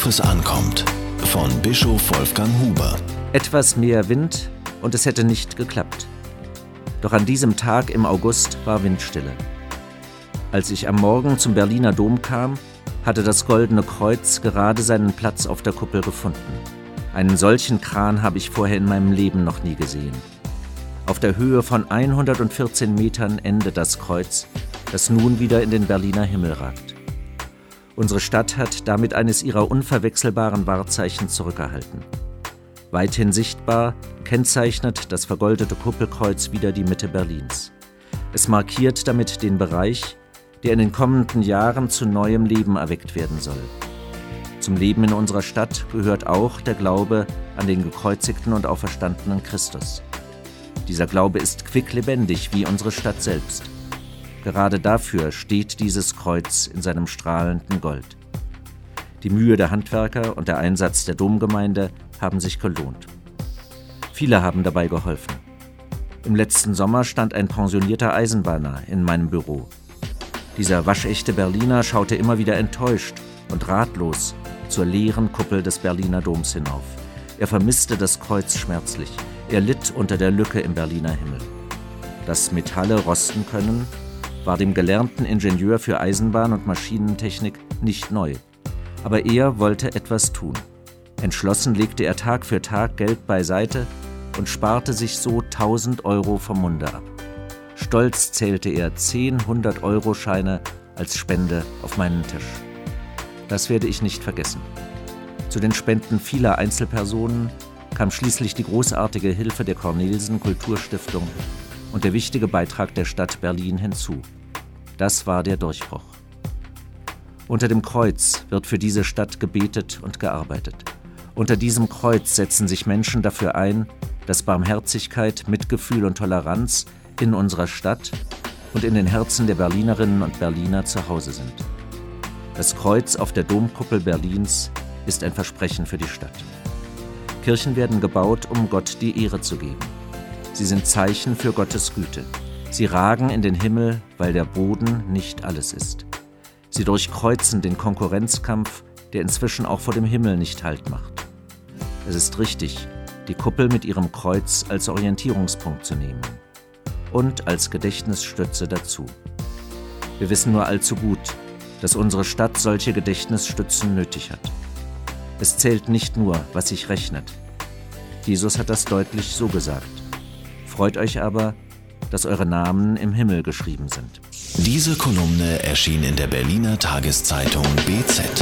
Worauf es ankommt. Von Bischof Wolfgang Huber. Etwas mehr Wind und es hätte nicht geklappt. Doch an diesem Tag im August war Windstille. Als ich am Morgen zum Berliner Dom kam, hatte das Goldene Kreuz gerade seinen Platz auf der Kuppel gefunden. Einen solchen Kran habe ich vorher in meinem Leben noch nie gesehen. Auf der Höhe von 114 Metern endet das Kreuz, das nun wieder in den Berliner Himmel ragt. Unsere Stadt hat damit eines ihrer unverwechselbaren Wahrzeichen zurückerhalten. Weithin sichtbar kennzeichnet das vergoldete Kuppelkreuz wieder die Mitte Berlins. Es markiert damit den Bereich, der in den kommenden Jahren zu neuem Leben erweckt werden soll. Zum Leben in unserer Stadt gehört auch der Glaube an den gekreuzigten und auferstandenen Christus. Dieser Glaube ist quicklebendig wie unsere Stadt selbst. Gerade dafür steht dieses Kreuz in seinem strahlenden Gold. Die Mühe der Handwerker und der Einsatz der Domgemeinde haben sich gelohnt. Viele haben dabei geholfen. Im letzten Sommer stand ein pensionierter Eisenbahner in meinem Büro. Dieser waschechte Berliner schaute immer wieder enttäuscht und ratlos zur leeren Kuppel des Berliner Doms hinauf. Er vermisste das Kreuz schmerzlich. Er litt unter der Lücke im Berliner Himmel. Dass Metalle rosten können, war dem gelernten Ingenieur für Eisenbahn und Maschinentechnik nicht neu. Aber er wollte etwas tun. Entschlossen legte er Tag für Tag Geld beiseite und sparte sich so 1000 Euro vom Munde ab. Stolz zählte er 10 100-Euro-Scheine als Spende auf meinen Tisch. Das werde ich nicht vergessen. Zu den Spenden vieler Einzelpersonen kam schließlich die großartige Hilfe der Cornelsen Kulturstiftung und der wichtige Beitrag der Stadt Berlin hinzu. Das war der Durchbruch. Unter dem Kreuz wird für diese Stadt gebetet und gearbeitet. Unter diesem Kreuz setzen sich Menschen dafür ein, dass Barmherzigkeit, Mitgefühl und Toleranz in unserer Stadt und in den Herzen der Berlinerinnen und Berliner zu Hause sind. Das Kreuz auf der Domkuppel Berlins ist ein Versprechen für die Stadt. Kirchen werden gebaut, um Gott die Ehre zu geben. Sie sind Zeichen für Gottes Güte. Sie ragen in den Himmel, weil der Boden nicht alles ist. Sie durchkreuzen den Konkurrenzkampf, der inzwischen auch vor dem Himmel nicht Halt macht. Es ist richtig, die Kuppel mit ihrem Kreuz als Orientierungspunkt zu nehmen und als Gedächtnisstütze dazu. Wir wissen nur allzu gut, dass unsere Stadt solche Gedächtnisstützen nötig hat. Es zählt nicht nur, was sich rechnet. Jesus hat das deutlich so gesagt. Freut euch aber, dass eure Namen im Himmel geschrieben sind. Diese Kolumne erschien in der Berliner Tageszeitung BZ.